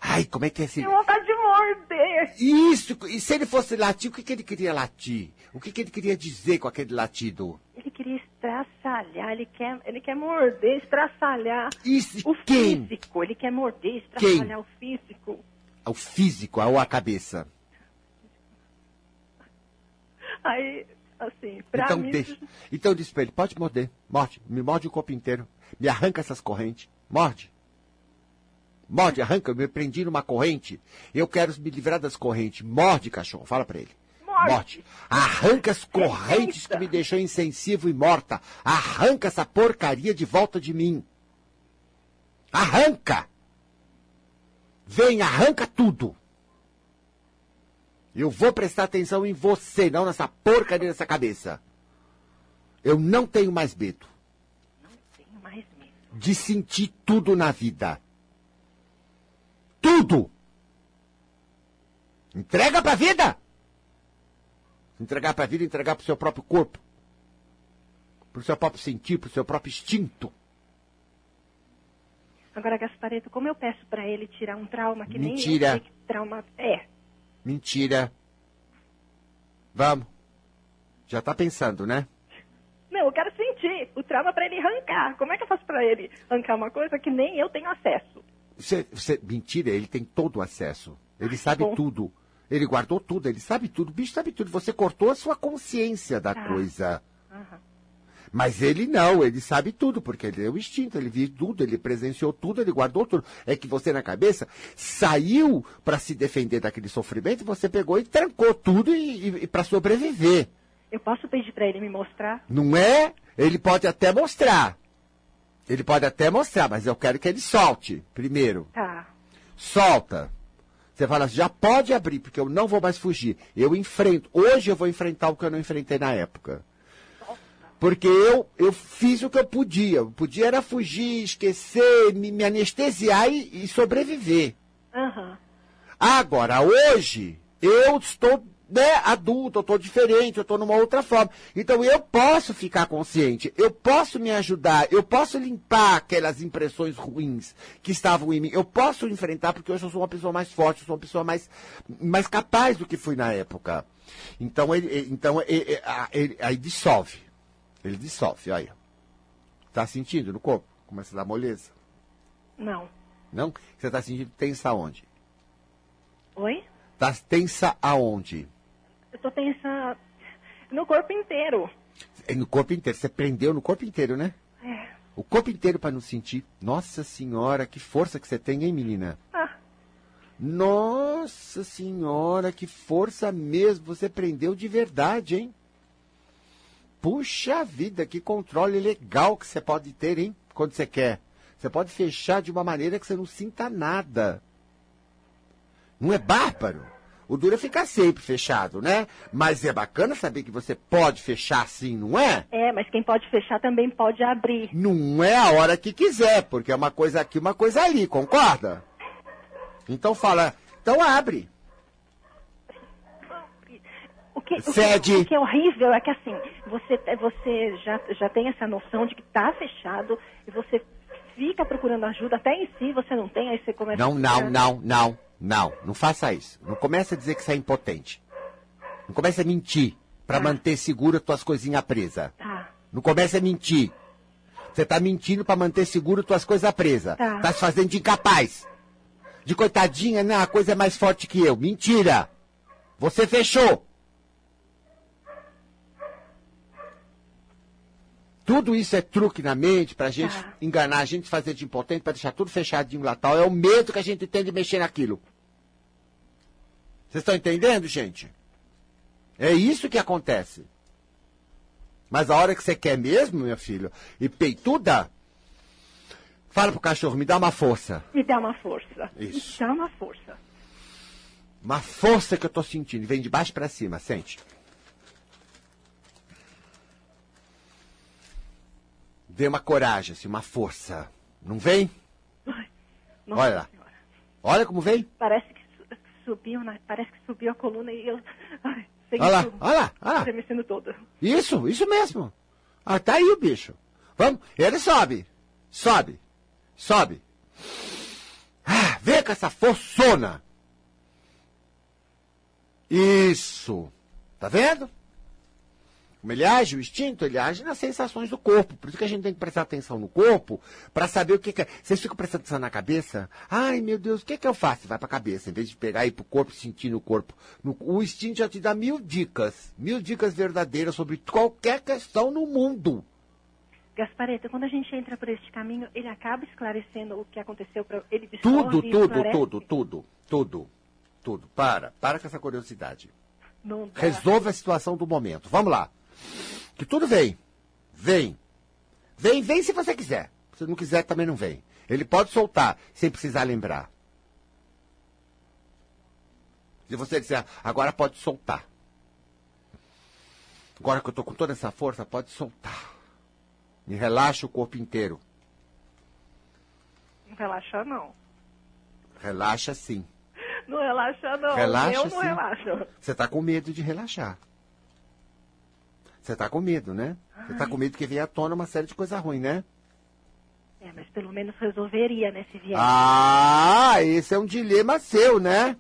Ai, como é que é esse. Tenho vontade de morder. Isso! E se ele fosse latir, o que, que ele queria latir? O que, que ele queria dizer com aquele latido? Ele queria estraçalhar, ele quer, ele quer morder, estraçalhar. Isso, O quem? físico, ele quer morder, estraçalhar Quem? o físico. O físico, ou a cabeça? Aí, assim, pra Então, mim... deixa. Então diz pra ele, pode morder. Morde. Me morde o corpo inteiro. Me arranca essas correntes. Morde. Morde, arranca. Eu me prendi numa corrente. Eu quero me livrar das correntes. Morde, cachorro. Fala pra ele. Morde. Arranca as correntes que me deixou insensível e morta. Arranca essa porcaria de volta de mim. Arranca! Vem, arranca tudo. Eu vou prestar atenção em você, não nessa porcaria dessa cabeça. Eu não tenho mais medo Tenho mais medo. de sentir tudo na vida. Tudo! Entrega pra vida! Entregar pra vida, entregar pro seu próprio corpo. Pro seu próprio sentir, pro seu próprio instinto. Agora, Gaspareto, como eu peço pra ele tirar um trauma que nem Mentira. eu sei que trauma é? Mentira. Vamos. Já tá pensando, né? Não, eu quero sentir o trauma pra ele arrancar. Como é que eu faço pra ele arrancar uma coisa que nem eu tenho acesso? Você, você- mentira, ele tem todo o acesso. Ele sabe bom. tudo. Ele guardou tudo, ele sabe tudo. O bicho sabe tudo. Você cortou a sua consciência da Tá. coisa. Mas ele não, ele sabe tudo, porque ele é o instinto, ele viu tudo, ele presenciou tudo, ele guardou tudo. É que você na cabeça saiu para se defender daquele sofrimento, você pegou e trancou tudo e, e, para sobreviver. Eu posso pedir pra ele me mostrar? Não é? Ele pode até mostrar. Ele pode até mostrar, mas eu quero que ele solte primeiro. Tá. Solta. Você fala, assim, já pode abrir, porque eu não vou mais fugir. Eu enfrento. Hoje eu vou enfrentar o que eu não enfrentei na época. Porque eu, eu fiz o que eu podia. Eu podia era fugir, esquecer, me, me anestesiar e, e sobreviver. Aham. Agora, hoje, eu estou né, adulto, eu estou diferente, eu estou numa outra forma. Então eu posso ficar consciente, eu posso me ajudar, eu posso limpar aquelas impressões ruins que estavam em mim. Eu posso enfrentar, porque hoje eu sou uma pessoa mais forte, eu sou uma pessoa mais, mais capaz do que fui na época. Então ele, então ele, ele- aí dissolve. Ele dissolve, olha. Tá sentindo no corpo? Começa a dar moleza? Não. Não? Você tá sentindo tensa aonde? Oi? Tá tensa aonde? Eu tô pensando no corpo inteiro. É No corpo inteiro. Você prendeu no corpo inteiro, né? É. O corpo inteiro para não sentir. Nossa senhora, que força que você tem, hein, menina? Ah, Nossa senhora, que força mesmo. Você prendeu de verdade, hein? Puxa vida, que controle legal que você pode ter, hein? Quando você quer. Você pode fechar de uma maneira que você não sinta nada. Não é bárbaro? O duro é ficar sempre fechado, né? Mas é bacana saber que você pode fechar assim, não é? é, mas quem pode fechar também pode abrir. Não é a hora que quiser, porque é uma coisa aqui, uma coisa ali, concorda? Então fala, então abre. O que, o que- o que é horrível é que assim, você, você já, já tem essa noção de que tá fechado e você fica procurando ajuda, até em si você não tem, aí você começa Não, a não, não, não, não. Não faça isso. Não comece a dizer que você é impotente. Não comece a mentir para Tá. manter segura tuas coisinhas presas. Tá. Não comece a mentir. Você tá mentindo para manter seguro tuas coisas presas. Tá. Tá se fazendo de incapaz. De coitadinha, não, a coisa é mais forte que eu. Mentira. Você fechou. Tudo isso é truque na mente pra gente Tá. enganar a gente, fazer de impotente, pra deixar tudo fechadinho lá tal. É o medo que a gente tem de mexer naquilo. Vocês estão entendendo, gente? É isso que acontece. Mas a hora que você quer mesmo, meu filho, e peituda, fala pro cachorro, me dá uma força. Me dá uma força. Isso. Me dá uma força. Uma força que eu tô sentindo. Vem de baixo pra cima, sente. Vem uma coragem, assim, uma força. Não vem? Ai, Olha lá. Senhora. Olha como vem. Parece que su- subiu, na- parece que subiu a coluna e eu. Ai, Olha lá, olha lá, olha lá. Toda. Isso, isso mesmo. Ah, tá aí o bicho. Vamos, ele sobe. Sobe. Sobe. Ah, vem com essa forçona. Isso. Tá vendo? Como ele age, o instinto, ele age nas sensações do corpo. Por isso que a gente tem que prestar atenção no corpo para saber o que, que é. Vocês ficam prestando atenção na cabeça? Ai, meu Deus, o que, que eu faço? Vai para a cabeça, em vez de pegar e ir para o corpo, sentir no corpo. No, o instinto já te dá mil dicas, mil dicas verdadeiras sobre qualquer questão no mundo. Gaspareta, quando a gente entra por este caminho, ele acaba esclarecendo o que aconteceu para ele Tudo, tudo, tudo, tudo, tudo, tudo. Para, para com essa curiosidade. Resolva a situação do momento. Vamos lá. Que tudo vem. Vem. Vem, vem se você quiser. Se não quiser, também não vem. Ele pode soltar, sem precisar lembrar. Se você disser, agora pode soltar. Agora que eu estou com toda essa força, pode soltar. E relaxa o corpo inteiro. Não relaxa, não. Relaxa sim. Não relaxa, não. Relaxa, eu não sim. relaxo. Você está com medo de relaxar. Você está com medo, né? Você está com medo que venha à tona uma série de coisa ruim, né? É, mas pelo menos resolveria, né, se vier. Ah, esse é um dilema seu, né?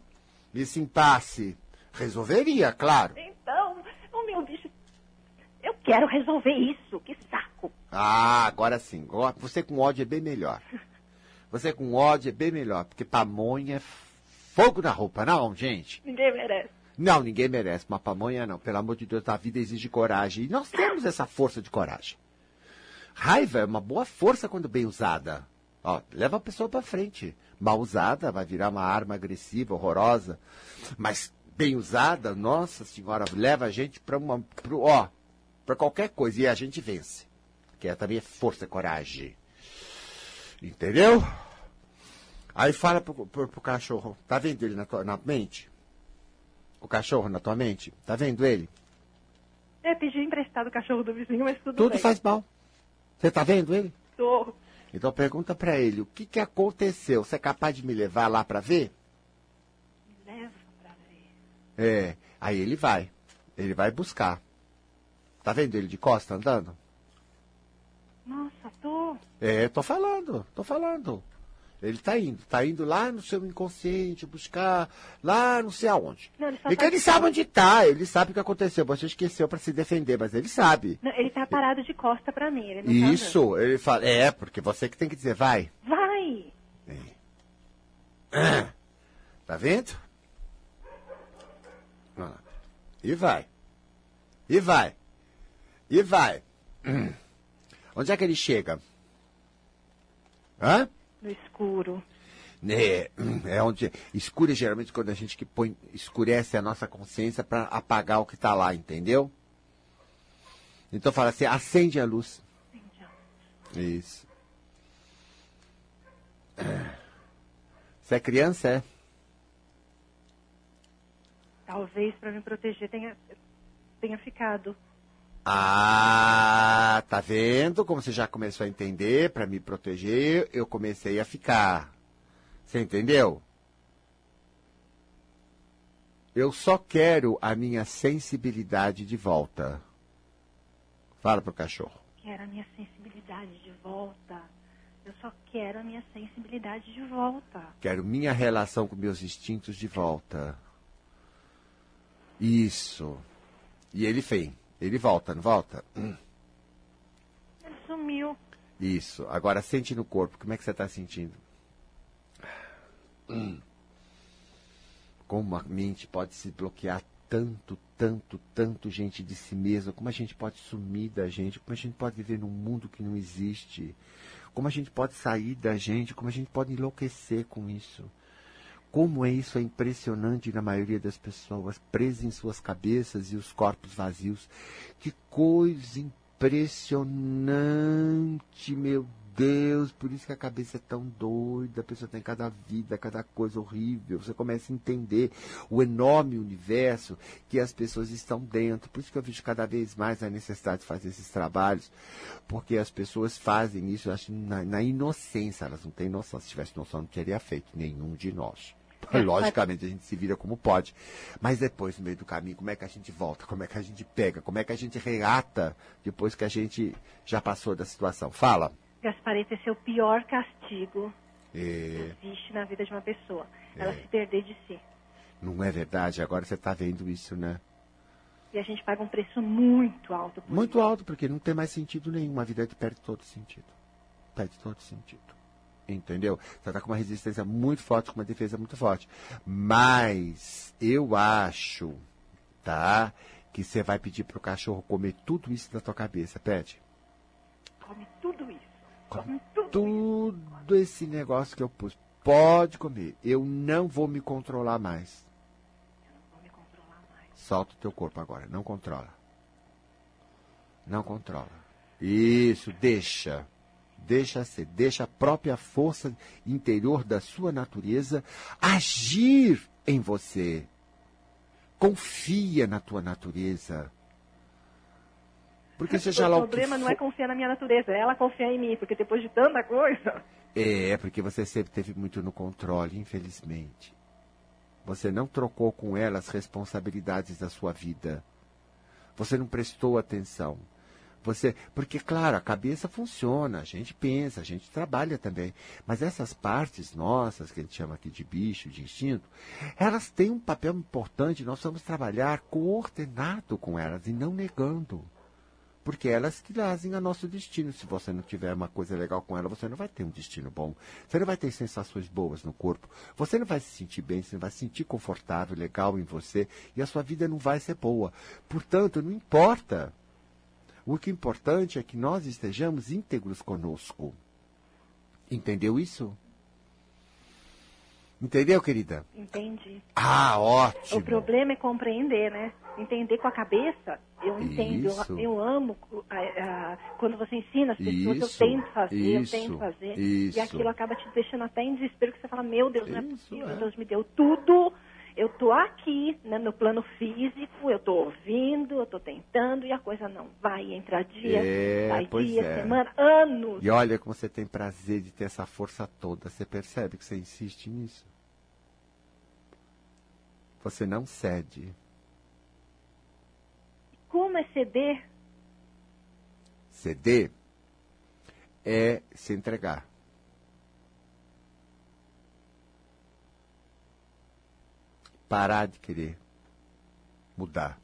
Esse impasse. Resolveria, claro. Então, o meu bicho... Eu quero resolver isso. Que saco. Ah, agora sim. Você com ódio é bem melhor. Você com ódio é bem melhor, porque pamonha é fogo na roupa, não, gente? Ninguém merece. Não, ninguém merece uma pamonha, não. Pelo amor de Deus, a vida exige coragem. E nós temos essa força de coragem. Raiva é uma boa força quando bem usada. Ó, leva a pessoa para frente. Mal usada, vai virar uma arma agressiva, horrorosa. Mas bem usada, nossa senhora, leva a gente para uma. Pro, ó, para qualquer coisa. E a gente vence. Que é, também é força coragem. Entendeu? Aí fala pro, pro, pro cachorro, tá vendo ele na, tua, na mente? O cachorro na tua mente? Tá vendo ele? É, pedi emprestado o cachorro do vizinho, mas tudo, Tudo bem. faz mal. Você tá vendo ele? Tô. Então pergunta pra ele, o que que aconteceu? Você é capaz de me levar lá pra ver? Leva pra ver. É, aí ele vai. Ele vai buscar. Tá vendo ele de costa andando? Nossa, tô. É, tô falando, tô falando. Ele tá indo, tá indo lá no seu inconsciente buscar, lá não sei aonde. Não, ele E tá- ele sabe onde tá, ele sabe o que aconteceu. Você esqueceu pra se defender, mas ele sabe. Não, ele tá parado de costa pra mim. Ele não tá Isso, ele fala, é, porque você que tem que dizer, vai. Vai! Tá vendo? Olha lá. E vai. E vai. E vai. Hum. Onde é que ele chega? Hã? No escuro. É, é onde escura é geralmente quando a gente que põe escurece a nossa consciência para apagar o que está lá, entendeu? Então fala assim, acende a luz. Isso. Você é criança, é? Talvez pra me proteger tenha, tenha ficado. Ah, tá vendo como você já começou a entender? Para me proteger, eu comecei a ficar. Você entendeu? Eu só quero a minha sensibilidade de volta. Fala pro cachorro. Quero a minha sensibilidade de volta. Eu só quero a minha sensibilidade de volta. Quero minha relação com meus instintos de volta. Isso. E ele vem. Ele volta, não volta? Ele sumiu. Isso. Agora sente no corpo. Como é que você está sentindo? Como a mente pode se bloquear tanto, tanto, tanto gente de si mesma. Como a gente pode sumir da gente. Como a gente pode viver num mundo que não existe. Como a gente pode sair da gente. Como a gente pode enlouquecer com isso. Como é isso é impressionante na maioria das pessoas, presas em suas cabeças e os corpos vazios. Que coisa impressionante, meu Deus. Por isso que a cabeça é tão doida, a pessoa tem cada vida, cada coisa horrível. Você começa a entender o enorme universo que as pessoas estão dentro. Por isso que eu vejo cada vez mais a necessidade de fazer esses trabalhos, porque as pessoas fazem isso, acho, na, na inocência. Elas não têm noção. Se tivesse noção, não teria feito nenhum de nós. Logicamente, a gente se vira como pode. Mas depois, no meio do caminho, como é que a gente volta? Como é que a gente pega? Como é que a gente reata depois que a gente já passou da situação? Fala. Gaspareta, esse é o pior castigo É, que existe na vida de uma pessoa. Ela se perder de si. não é verdade? Agora você está vendo isso, né? E a gente paga um preço muito alto. Por Muito alto, porque não tem mais sentido nenhum. A vida perde todo sentido. Perde todo sentido. Entendeu? Você está com uma resistência muito forte, com uma defesa muito forte. Mas eu acho, tá? Que você vai pedir pro cachorro comer tudo isso da tua cabeça, pede. Come tudo isso. Come Come tudo. Tudo esse negócio que eu pus. Pode comer. Eu não vou me controlar mais. Vou me controlar mais. Solta o teu corpo agora. Não controla. Não controla. Isso, deixa. Deixa ser. Deixa a própria força interior da sua natureza agir em você. Confia na tua natureza. Porque seja lá o o que problema não é confiar na minha natureza, é ela confiar em mim, porque depois de tanta coisa. É, porque você sempre teve muito no controle, infelizmente. Você não trocou com ela as responsabilidades da sua vida. Você não prestou atenção. Você, porque claro, a cabeça funciona, a gente pensa, a gente trabalha também, mas essas partes nossas que a gente chama aqui de bicho, de instinto, elas têm um papel importante. Nós vamos trabalhar coordenado com elas e não negando. Porque elas que trazem a nosso destino. Se você não tiver uma coisa legal com ela, você não vai ter um destino bom. Você não vai ter sensações boas no corpo. Você não vai se sentir bem, você não vai se sentir confortável, legal em você. E a sua vida não vai ser boa. Portanto, não importa. O que é importante é que nós estejamos íntegros conosco. Entendeu isso? Entendeu, querida? Entendi. Ah, ótimo. O problema é compreender, né? Entender com a cabeça. Eu entendo, Isso. eu, eu amo a- a- quando você ensina as pessoas, Isso, eu tento fazer, eu isso, tento fazer. isso. E aquilo acaba te deixando até em desespero, que você fala, meu Deus, não é Isso, possível, é. Deus me deu tudo. Eu tô aqui, né, no plano físico, eu tô ouvindo, eu tô tentando, e a coisa não vai entrar dia, É, vai dia, é. semana, anos. E olha como você tem prazer de ter essa força toda. Você percebe que você insiste nisso? Você não cede. Como é ceder? Ceder é se entregar. Parar de querer mudar.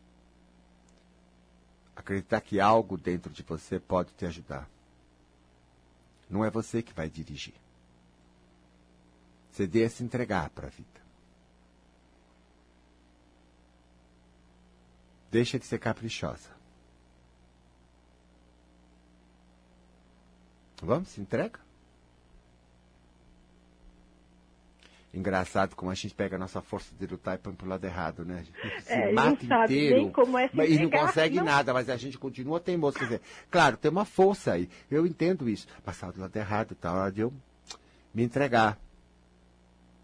Acreditar que algo dentro de você pode te ajudar. Não é você que vai dirigir. Ceder é se entregar para a vida. Deixa de ser caprichosa. Vamos, se entrega. Engraçado como a gente pega a nossa força de lutar e põe pro lado errado, né? Se É, mata inteiro. é se mas- e não consegue não. nada, mas a gente continua teimoso. Quer dizer, claro, tem uma força aí. Eu entendo isso. Passar do lado errado, tá? Hora de eu me entregar.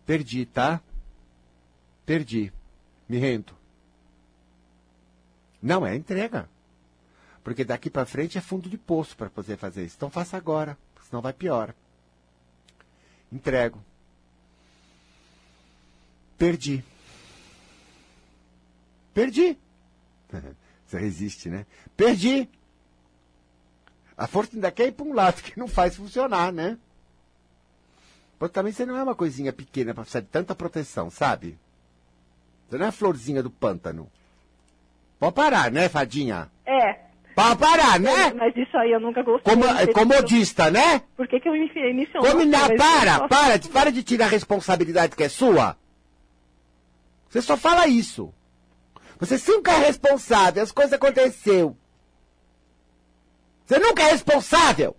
Perdi, tá? Perdi. Me rendo. Não é entrega. Porque daqui para frente é fundo de poço para poder fazer isso. Então faça agora, senão vai pior. Entrego. Perdi. Perdi. Você resiste, né? Perdi. A força ainda quer ir para um lado que não faz funcionar, né? Mas também você não é uma coisinha pequena para precisar de tanta proteção, sabe? Você não é a florzinha do pântano. Pode parar, né, fadinha? É, Pode parar, né? mas isso aí eu nunca gostei. Como, comodista, né? Por que, que eu me enfiei nisso? eu Como não não, sei, mas para, eu- para, para de tirar a responsabilidade que é sua. Você só fala isso. Você nunca é responsável, as coisas aconteceram. Você nunca é responsável.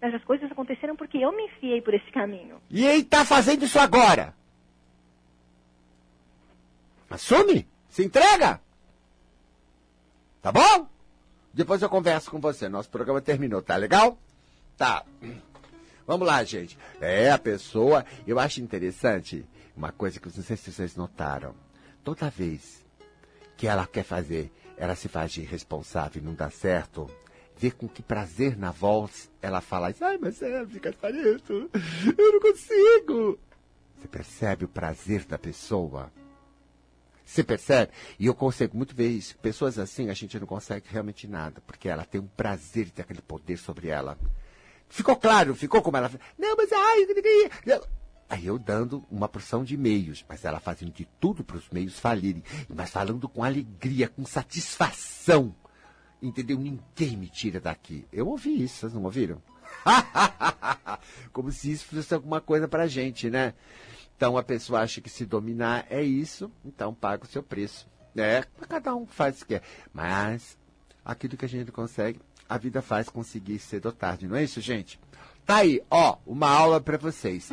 Mas as coisas aconteceram porque eu me enfiei por esse caminho. E ele tá fazendo isso agora. Assume, se entrega. Tá bom? Depois eu converso com você. Nosso programa terminou, tá legal? Tá. Vamos lá, gente. É, a pessoa. Eu acho interessante uma coisa que eu não sei se vocês notaram. Toda vez que ela quer fazer, ela se faz de responsável e não dá certo, vê com que prazer na voz ela fala isso. Ai, mas é, fica isso. Eu não consigo. Você percebe o prazer da pessoa? Você percebe? E eu consigo muito ver isso. Pessoas assim, a gente não consegue realmente nada, porque ela tem um prazer de ter aquele poder sobre ela. Ficou claro? Ficou como ela... Não, mas ai... Aí eu dando uma porção de meios, mas ela fazendo de tudo para os meios falirem, mas falando com alegria, com satisfação. Entendeu? Ninguém me tira daqui. Eu ouvi isso, vocês não ouviram? Como se isso fosse alguma coisa pra gente, né? Então a pessoa acha que se dominar é isso, então paga o seu preço. É, cada um faz o que quer. Mas aquilo que a gente consegue, a vida faz conseguir cedo ou tarde, não é isso, gente? Tá aí, ó, uma aula para vocês.